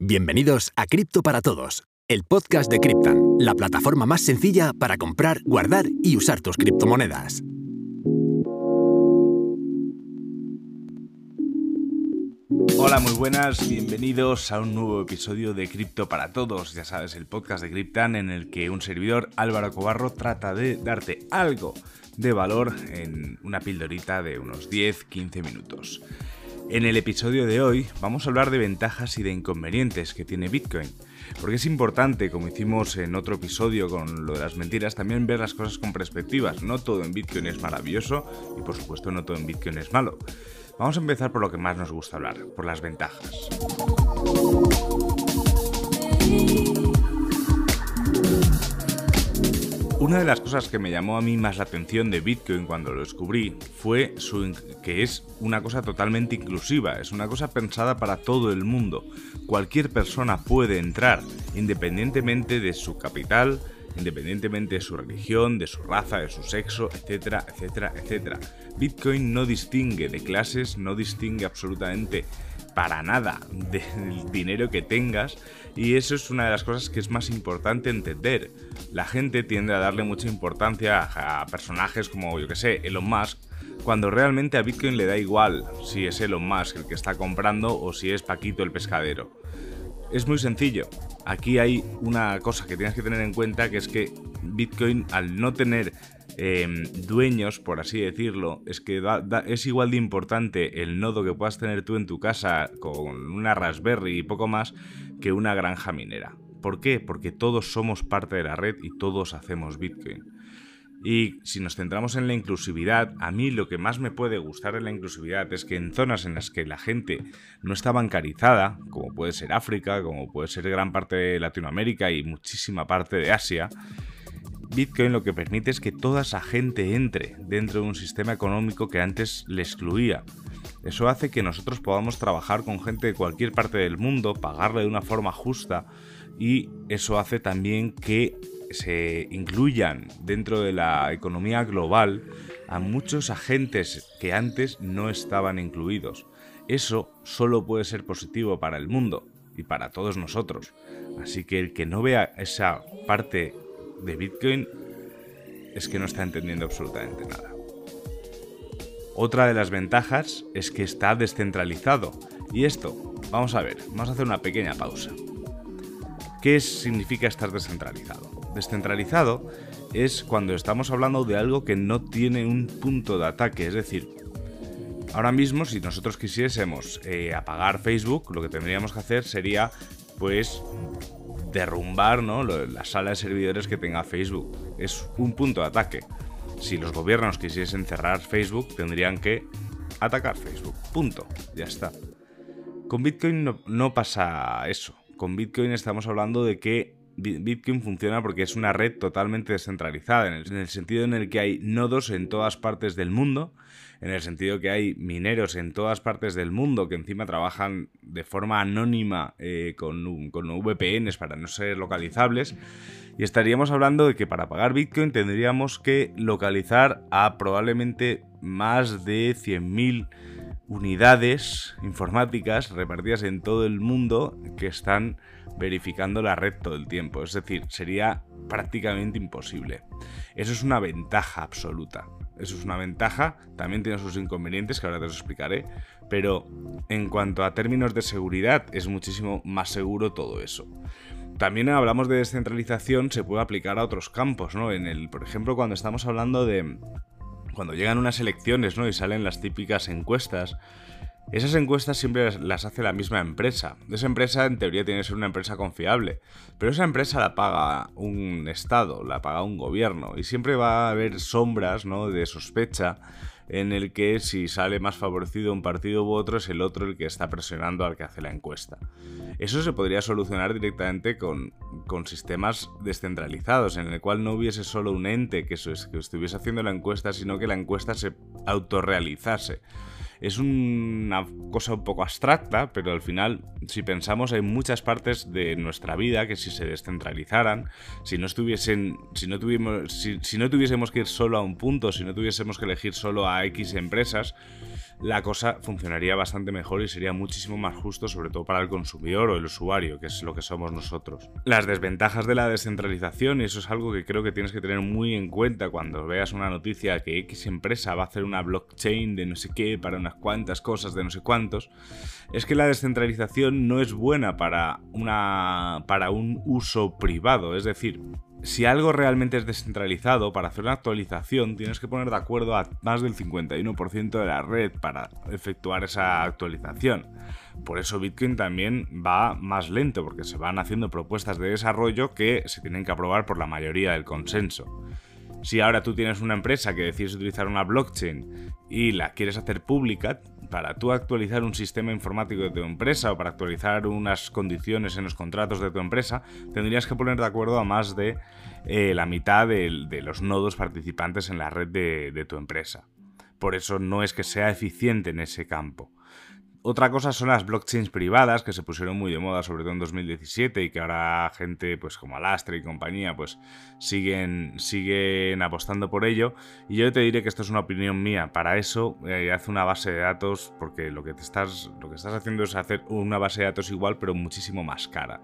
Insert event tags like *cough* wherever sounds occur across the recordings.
Bienvenidos a Cripto para Todos, el podcast de Cryptan, la plataforma más sencilla para comprar, guardar y usar tus criptomonedas. Hola, muy buenas, bienvenidos a un nuevo episodio de Cripto para Todos, ya sabes, el podcast de Cryptan en el que un servidor, Álvaro Cobarro, trata de darte algo de valor en una pildorita de unos 10-15 minutos. En el episodio de hoy vamos a hablar de ventajas y de inconvenientes que tiene Bitcoin. Porque es importante, como hicimos en otro episodio con lo de las mentiras, también ver las cosas con perspectivas. No todo en Bitcoin es maravilloso y por supuesto no todo en Bitcoin es malo. Vamos a empezar por lo que más nos gusta hablar, por las ventajas. Una de las cosas que me llamó a mí más la atención de Bitcoin cuando lo descubrí fue que es una cosa totalmente inclusiva, es una cosa pensada para todo el mundo. Cualquier persona puede entrar, independientemente de su capital, independientemente de su religión, de su raza, de su sexo, etcétera, etcétera, etcétera. Bitcoin no distingue de clases, no distingue absolutamente para nada *laughs* del dinero que tengas y eso es una de las cosas que es más importante entender. La gente tiende a darle mucha importancia a personajes como, yo que sé, Elon Musk, cuando realmente a Bitcoin le da igual si es Elon Musk el que está comprando o si es Paquito el pescadero. Es muy sencillo. Aquí hay una cosa que tienes que tener en cuenta que es que Bitcoin al no tener Em, dueños, por así decirlo, es que es igual de importante el nodo que puedas tener tú en tu casa con una Raspberry y poco más que una granja minera. ¿Por qué? Porque todos somos parte de la red y todos hacemos Bitcoin. Y si nos centramos en la inclusividad, a mí lo que más me puede gustar de la inclusividad es que en zonas en las que la gente no está bancarizada, como puede ser África, como puede ser gran parte de Latinoamérica y muchísima parte de Asia, Bitcoin lo que permite es que toda esa gente entre dentro de un sistema económico que antes le excluía. Eso hace que nosotros podamos trabajar con gente de cualquier parte del mundo, pagarle de una forma justa y eso hace también que se incluyan dentro de la economía global a muchos agentes que antes no estaban incluidos. Eso solo puede ser positivo para el mundo y para todos nosotros. Así que el que no vea esa parte de Bitcoin es que no está entendiendo absolutamente nada. Otra de las ventajas es que está descentralizado. Y esto, vamos a ver, vamos a hacer una pequeña pausa. ¿Qué significa estar descentralizado? Descentralizado es cuando estamos hablando de algo que no tiene un punto de ataque, es decir, ahora mismo si nosotros quisiésemos eh, apagar Facebook, lo que tendríamos que hacer sería pues derrumbar ¿no? la sala de servidores que tenga Facebook. Es un punto de ataque. Si los gobiernos quisiesen cerrar Facebook, tendrían que atacar Facebook. Punto. Ya está. Con Bitcoin no, no pasa eso. Con Bitcoin estamos hablando de que Bitcoin funciona porque es una red totalmente descentralizada, en el, sentido en el que hay nodos en todas partes del mundo, en el sentido que hay mineros en todas partes del mundo que encima trabajan de forma anónima eh, con, con VPNs para no ser localizables. Y estaríamos hablando de que para pagar Bitcoin tendríamos que localizar a probablemente más de 100.000 unidades informáticas repartidas en todo el mundo que están verificando la red todo el tiempo. Es decir, sería prácticamente imposible. Eso es una ventaja absoluta. Eso es una ventaja, también tiene sus inconvenientes que ahora te los explicaré, pero en cuanto a términos de seguridad es muchísimo más seguro todo eso. También hablamos de descentralización, se puede aplicar a otros campos, ¿no? En el, por ejemplo, cuando estamos hablando de cuando llegan unas elecciones, ¿no? y salen las típicas encuestas, esas encuestas siempre las hace la misma empresa. Esa empresa en teoría tiene que ser una empresa confiable, pero esa empresa la paga un Estado, la paga un gobierno y siempre va a haber sombras ¿no? de sospecha en el que si sale más favorecido un partido u otro es el otro el que está presionando al que hace la encuesta. Eso se podría solucionar directamente con, con sistemas descentralizados, en el cual no hubiese solo un ente que, que estuviese haciendo la encuesta, sino que la encuesta se autorrealizase. Es una cosa un poco abstracta, pero al final, si pensamos, hay muchas partes de nuestra vida que si se descentralizaran, si no estuviesen, si no, tuvimos, si, no tuviésemos que ir solo a un punto, si no tuviésemos que elegir solo a X empresas, la cosa funcionaría bastante mejor y sería muchísimo más justo, sobre todo para el consumidor o el usuario, que es lo que somos nosotros. Las desventajas de la descentralización, y eso es algo que creo que tienes que tener muy en cuenta cuando veas una noticia que X empresa va a hacer una blockchain de no sé qué para unas cuantas cosas de no sé cuántos, es que la descentralización no es buena para, una, para un uso privado, es decir, si algo realmente es descentralizado, para hacer una actualización tienes que poner de acuerdo a más del 51% de la red para efectuar esa actualización. Por eso Bitcoin también va más lento, porque se van haciendo propuestas de desarrollo que se tienen que aprobar por la mayoría del consenso. Si ahora tú tienes una empresa que decides utilizar una blockchain y la quieres hacer pública, para tú actualizar un sistema informático de tu empresa o para actualizar unas condiciones en los contratos de tu empresa, tendrías que poner de acuerdo a más de eh, la mitad de, los nodos participantes en la red de tu empresa. Por eso no es que sea eficiente en ese campo. Otra cosa son las blockchains privadas que se pusieron muy de moda, sobre todo en 2017, y que ahora gente pues como Alastre y compañía pues siguen, siguen apostando por ello. Y yo te diré que esto es una opinión mía. Para eso eh, hace una base de datos, porque lo que, te estás, lo que estás haciendo es hacer una base de datos igual, pero muchísimo más cara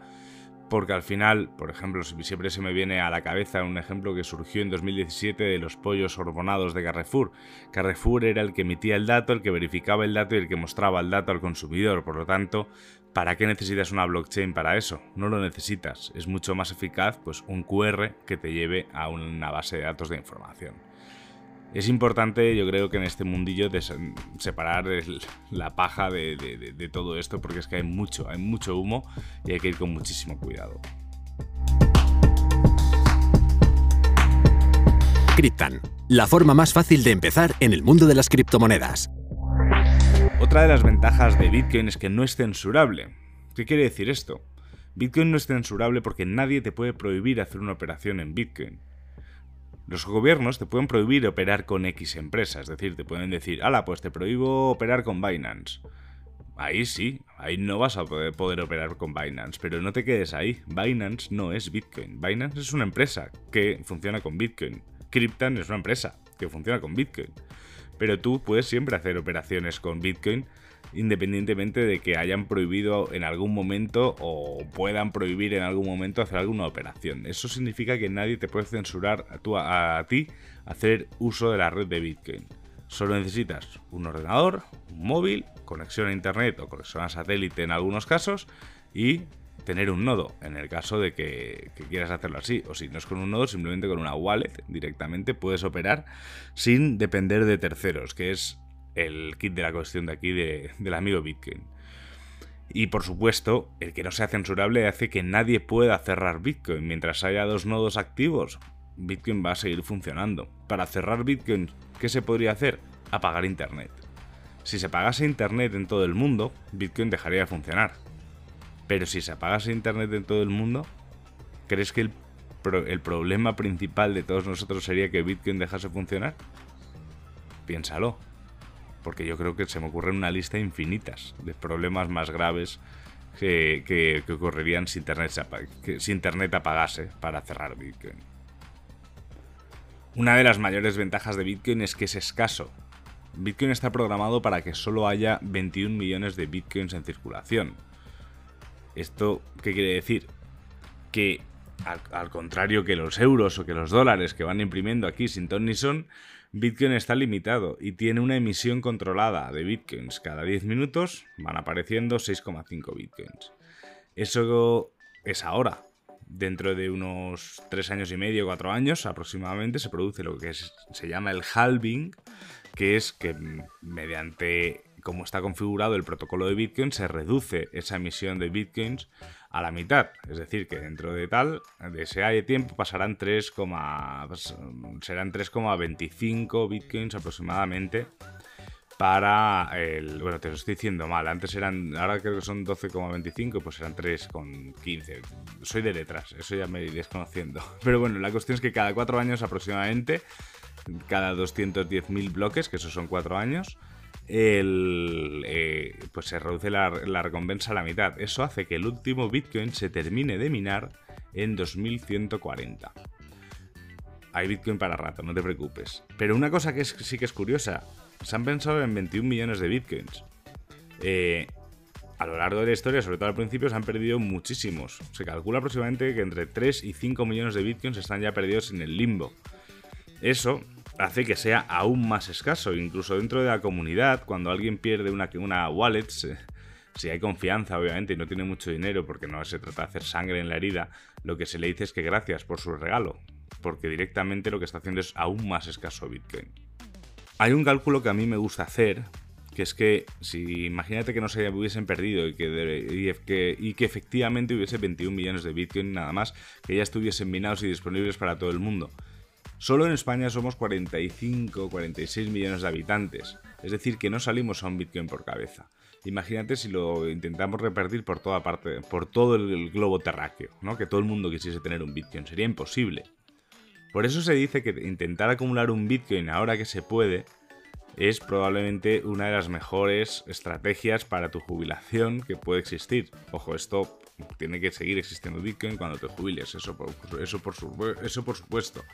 porque al final, por ejemplo, siempre se me viene a la cabeza un ejemplo que surgió en 2017 de los pollos hormonados de Carrefour. Carrefour era el que emitía el dato, el que verificaba el dato y el que mostraba el dato al consumidor. Por lo tanto, ¿para qué necesitas una blockchain para eso? No lo necesitas. Es mucho más eficaz pues, un QR que te lleve a una base de datos de información. Es importante, yo creo que en este mundillo, separar la paja de, todo esto, porque es que hay mucho, hay mucho humo y hay que ir con muchísimo cuidado. Cryptan, la forma más fácil de empezar en el mundo de las criptomonedas. Otra de las ventajas de Bitcoin es que no es censurable. ¿Qué quiere decir esto? Bitcoin no es censurable porque nadie te puede prohibir hacer una operación en Bitcoin. Los gobiernos te pueden prohibir operar con X empresas, es decir, te pueden decir, ala, pues te prohíbo operar con Binance. Ahí sí, ahí no vas a poder, operar con Binance, pero no te quedes ahí. Binance no es Bitcoin. Binance es una empresa que funciona con Bitcoin. Cryptan es una empresa que funciona con Bitcoin. Pero tú puedes siempre hacer operaciones con Bitcoin independientemente de que hayan prohibido en algún momento o puedan prohibir en algún momento hacer alguna operación. Eso significa que nadie te puede censurar a, a ti hacer uso de la red de Bitcoin. Solo necesitas un ordenador, un móvil, conexión a internet o conexión a satélite en algunos casos y tener un nodo en el caso de que, que, quieras hacerlo así. O si no es con un nodo, simplemente con una wallet directamente puedes operar sin depender de terceros, que es el kit de la cuestión de aquí del amigo Bitcoin. Y por supuesto, el que no sea censurable hace que nadie pueda cerrar Bitcoin. Mientras haya dos nodos activos, Bitcoin va a seguir funcionando. Para cerrar Bitcoin, ¿qué se podría hacer? Apagar Internet. Si se apagase Internet en todo el mundo, Bitcoin dejaría de funcionar. Pero si se apagase Internet en todo el mundo, ¿crees que el, el problema principal de todos nosotros sería que Bitcoin dejase de funcionar? Piénsalo porque yo creo que se me ocurren una lista infinitas de problemas más graves que, ocurrirían si internet, si internet apagase para cerrar Bitcoin. Una de las mayores ventajas de Bitcoin es que es escaso. Bitcoin está programado para que solo haya 21 millones de Bitcoins en circulación. ¿Esto qué quiere decir? Que al, contrario que los euros o que los dólares que van imprimiendo aquí sin ton ni son, Bitcoin está limitado y tiene una emisión controlada de bitcoins. Cada 10 minutos van apareciendo 6,5 bitcoins. Eso es ahora. Dentro de unos 3 años y medio, 4 años aproximadamente, se produce lo que se llama el halving, que es que mediante cómo está configurado el protocolo de Bitcoin, se reduce esa emisión de bitcoins a la mitad. Es decir, que dentro de tal, de ese tiempo pasarán 3, pues, serán 3,25 bitcoins aproximadamente para el... Bueno, te lo estoy diciendo mal. Antes eran... Ahora creo que son 12,25, pues eran 3,15. Soy de letras, eso ya me iréis conociendo. *laughs* Pero bueno, la cuestión es que cada 4 años aproximadamente, cada 210.000 bloques, que esos son 4 años, el, eh, pues se reduce la, recompensa a la mitad. Eso hace que el último Bitcoin se termine de minar en 2140. Hay Bitcoin para rato, no te preocupes. Pero una cosa que sí que es curiosa, se han pensado en 21 millones de bitcoins. Eh, a lo largo de la historia, sobre todo al principio, se han perdido muchísimos. Se calcula aproximadamente que entre 3 y 5 millones de bitcoins están ya perdidos en el limbo. Eso hace que sea aún más escaso, incluso dentro de la comunidad, cuando alguien pierde una, una wallet, si hay confianza, obviamente, y no tiene mucho dinero, porque no se trata de hacer sangre en la herida, lo que se le dice es que gracias por su regalo, porque directamente lo que está haciendo es aún más escaso Bitcoin. Hay un cálculo que a mí me gusta hacer, que es que si imagínate que no se hubiesen perdido y que, que, y que efectivamente hubiese 21 millones de Bitcoin nada más, que ya estuviesen minados y disponibles para todo el mundo. Solo en España somos 45, 46 millones de habitantes, es decir, que no salimos a un Bitcoin por cabeza. Imagínate si lo intentamos repartir por toda parte, por todo el globo terráqueo, ¿no? Que todo el mundo quisiese tener un Bitcoin, sería imposible. Por eso se dice que intentar acumular un Bitcoin ahora que se puede es probablemente una de las mejores estrategias para tu jubilación que puede existir. Ojo, esto tiene que seguir existiendo Bitcoin cuando te jubiles, eso eso por, eso por supuesto.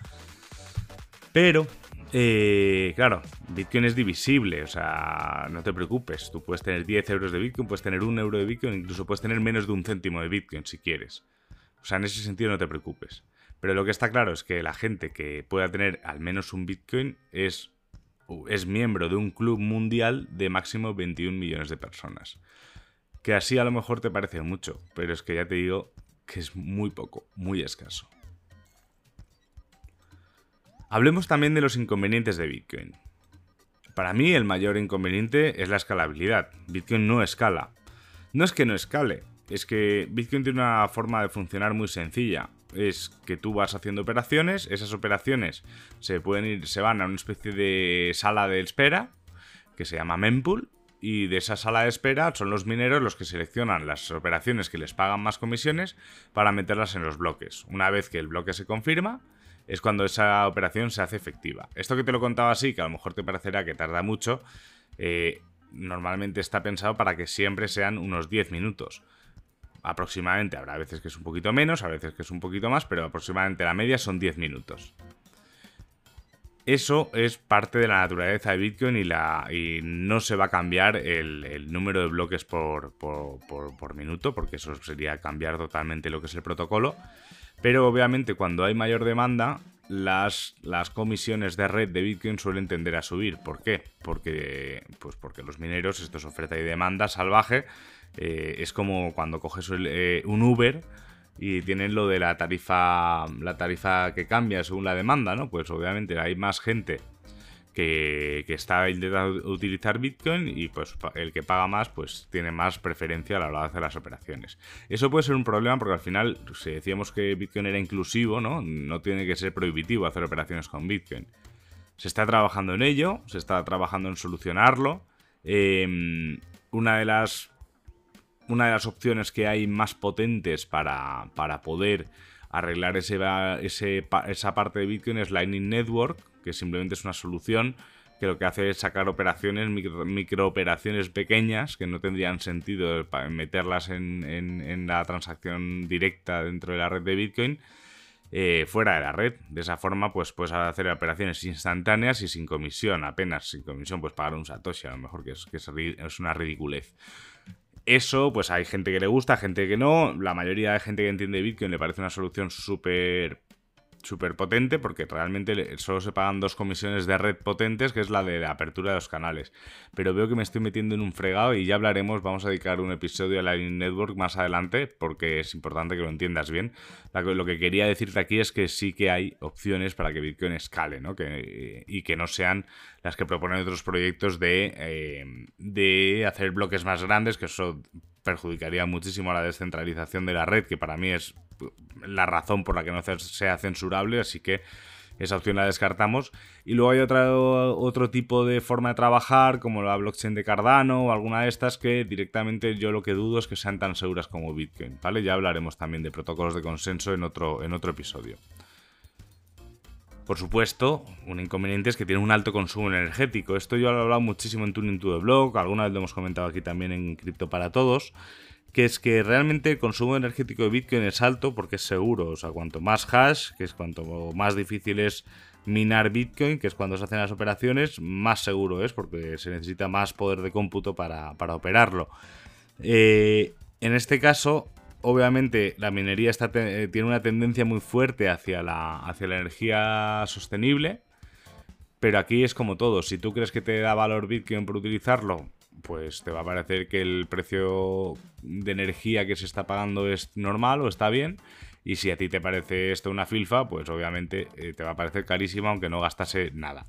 Pero, eh, claro, Bitcoin es divisible, o sea, no te preocupes, tú puedes tener 10 euros de Bitcoin, puedes tener un euro de Bitcoin, incluso puedes tener menos de un céntimo de Bitcoin si quieres. O sea, en ese sentido no te preocupes. Pero lo que está claro es que la gente que pueda tener al menos un Bitcoin es es miembro de un club mundial de máximo 21 millones de personas. Que así a lo mejor te parece mucho, pero es que ya te digo que es muy poco, muy escaso. Hablemos también de los inconvenientes de Bitcoin. Para mí el mayor inconveniente es la escalabilidad. Bitcoin no escala. No es que no escale, es que Bitcoin tiene una forma de funcionar muy sencilla es que tú vas haciendo operaciones, esas operaciones se pueden ir, se van a una especie de sala de espera que se llama mempool y de esa sala de espera son los mineros los que seleccionan las operaciones que les pagan más comisiones para meterlas en los bloques. Una vez que el bloque se confirma, es cuando esa operación se hace efectiva. Esto que te lo contaba así, que a lo mejor te parecerá que tarda mucho, eh, normalmente está pensado para que siempre sean unos 10 minutos aproximadamente, habrá veces que es un poquito menos, habrá veces que es un poquito más, pero aproximadamente la media son 10 minutos. Eso es parte de la naturaleza de Bitcoin y, la, y no se va a cambiar el, número de bloques por, por, minuto, porque eso sería cambiar totalmente lo que es el protocolo. Pero obviamente cuando hay mayor demanda, las, las, comisiones de red de Bitcoin suelen tender a subir. ¿Por qué? Porque, pues porque los mineros, esto es oferta y demanda salvaje, eh, es como cuando coges eh, un Uber y tienen lo de la tarifa, la tarifa que cambia según la demanda, ¿no? Pues obviamente hay más gente que, está intentando utilizar Bitcoin y pues el que paga más pues tiene más preferencia a la hora de hacer las operaciones. Eso puede ser un problema porque al final, si decíamos que Bitcoin era inclusivo, ¿no? No tiene que ser prohibitivo hacer operaciones con Bitcoin. Se está trabajando en ello, se está trabajando en solucionarlo. Em, una de las una de las opciones que hay más potentes para, poder arreglar ese, esa parte de Bitcoin es Lightning Network, que simplemente es una solución que lo que hace es sacar operaciones, micro, operaciones pequeñas que no tendrían sentido meterlas en, la transacción directa dentro de la red de Bitcoin. Eh, fuera de la red. De esa forma, pues puedes hacer operaciones instantáneas y sin comisión, apenas sin comisión, pues pagar un Satoshi, a lo mejor que es, que es una ridiculez. Eso, pues hay gente que le gusta, gente que no. La mayoría de gente que entiende Bitcoin le parece una solución súper súper potente porque realmente solo se pagan dos comisiones de red potentes, que es la de la apertura de los canales. Pero veo que me estoy metiendo en un fregado y ya hablaremos, vamos a dedicar un episodio a la Network más adelante porque es importante que lo entiendas bien. Lo que quería decirte aquí es que sí que hay opciones para que Bitcoin escale ¿no? que, y que no sean las que proponen otros proyectos de, eh, de hacer bloques más grandes, que eso perjudicaría muchísimo la descentralización de la red, que para mí es la razón por la que no sea censurable, así que esa opción la descartamos. Y luego hay otro, tipo de forma de trabajar, como la blockchain de Cardano o alguna de estas, que directamente yo lo que dudo es que sean tan seguras como Bitcoin, ¿vale? Ya hablaremos también de protocolos de consenso en otro, en otro episodio. Por supuesto, un inconveniente es que tiene un alto consumo energético. Esto yo lo he hablado muchísimo en Tuning to the Blog, alguna vez lo hemos comentado aquí también en Cripto para Todos, que es que realmente el consumo energético de Bitcoin es alto porque es seguro. O sea, cuanto más hash, que es cuanto más difícil es minar Bitcoin, que es cuando se hacen las operaciones, más seguro es porque se necesita más poder de cómputo para, operarlo. Eh, en este caso, obviamente, la minería eh, tiene una tendencia muy fuerte hacia la, hacia la energía sostenible. Pero aquí es como todo, si tú crees que te da valor Bitcoin por utilizarlo, pues te va a parecer que el precio de energía que se está pagando es normal o está bien. Y si a ti te parece esto una filfa, pues obviamente eh, te va a parecer carísima aunque no gastase nada.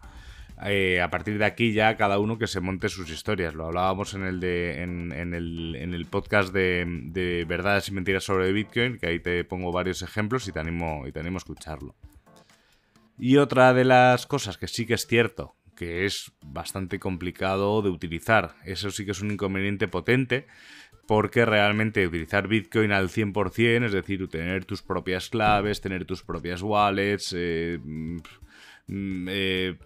Eh, a partir de aquí ya cada uno que se monte sus historias. Lo hablábamos en el, de, en, el, en el podcast de, de, verdades y mentiras sobre Bitcoin, que ahí te pongo varios ejemplos y te animo, y te animo a escucharlo. Y otra de las cosas que sí que es cierto, que es bastante complicado de utilizar, eso sí que es un inconveniente potente, porque realmente utilizar Bitcoin al 100%, es decir, tener tus propias claves, tener tus propias wallets, eh, mm, eh,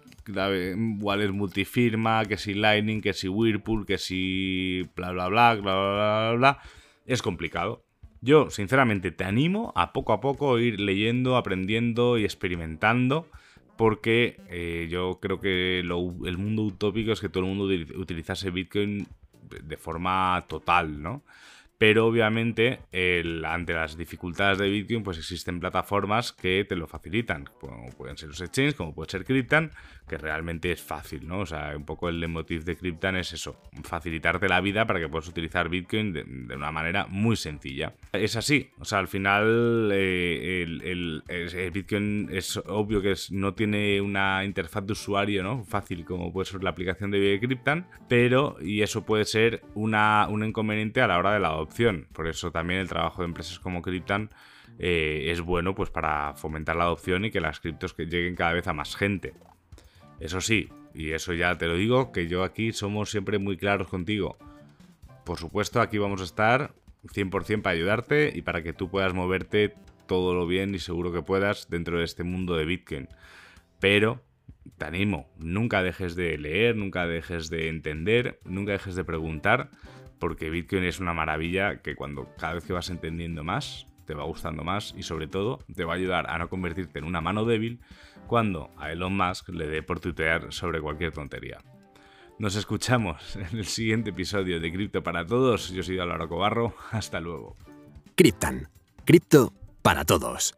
wallets multifirma, que si Lightning, que si Whirlpool, que si bla bla bla, bla bla bla, bla, es complicado. Yo, sinceramente, te animo a poco a poco ir leyendo, aprendiendo y experimentando, porque eh, yo creo que el mundo utópico es que todo el mundo utilizase Bitcoin de forma total, ¿no? Pero obviamente, ante las dificultades de Bitcoin, pues existen plataformas que te lo facilitan, como pueden ser los exchanges, como puede ser Cryptan, que realmente es fácil, ¿no? O sea, un poco el motif de Cryptan es eso, facilitarte la vida para que puedas utilizar Bitcoin de, una manera muy sencilla. Es así, o sea, al final eh, el, Bitcoin es obvio que no tiene una interfaz de usuario, ¿no? Fácil como puede ser la aplicación de Cryptan, pero, y eso puede ser una, un inconveniente a la hora de la Por eso también el trabajo de empresas como Cryptan eh, es bueno pues para fomentar la adopción y que las criptos lleguen cada vez a más gente. Eso sí, y eso ya te lo digo, que yo aquí somos siempre muy claros contigo. Por supuesto, aquí vamos a estar 100% para ayudarte y para que tú puedas moverte todo lo bien y seguro que puedas dentro de este mundo de Bitcoin. Pero te animo, nunca dejes de leer, nunca dejes de entender, nunca dejes de preguntar, porque Bitcoin es una maravilla que cuando cada vez que vas entendiendo más, te va gustando más y sobre todo te va a ayudar a no convertirte en una mano débil cuando a Elon Musk le dé por tutear sobre cualquier tontería. Nos escuchamos *laughs* en el siguiente episodio de Cripto para Todos. Yo soy Álvaro Cobarro. Hasta luego. Criptan. Cripto para todos.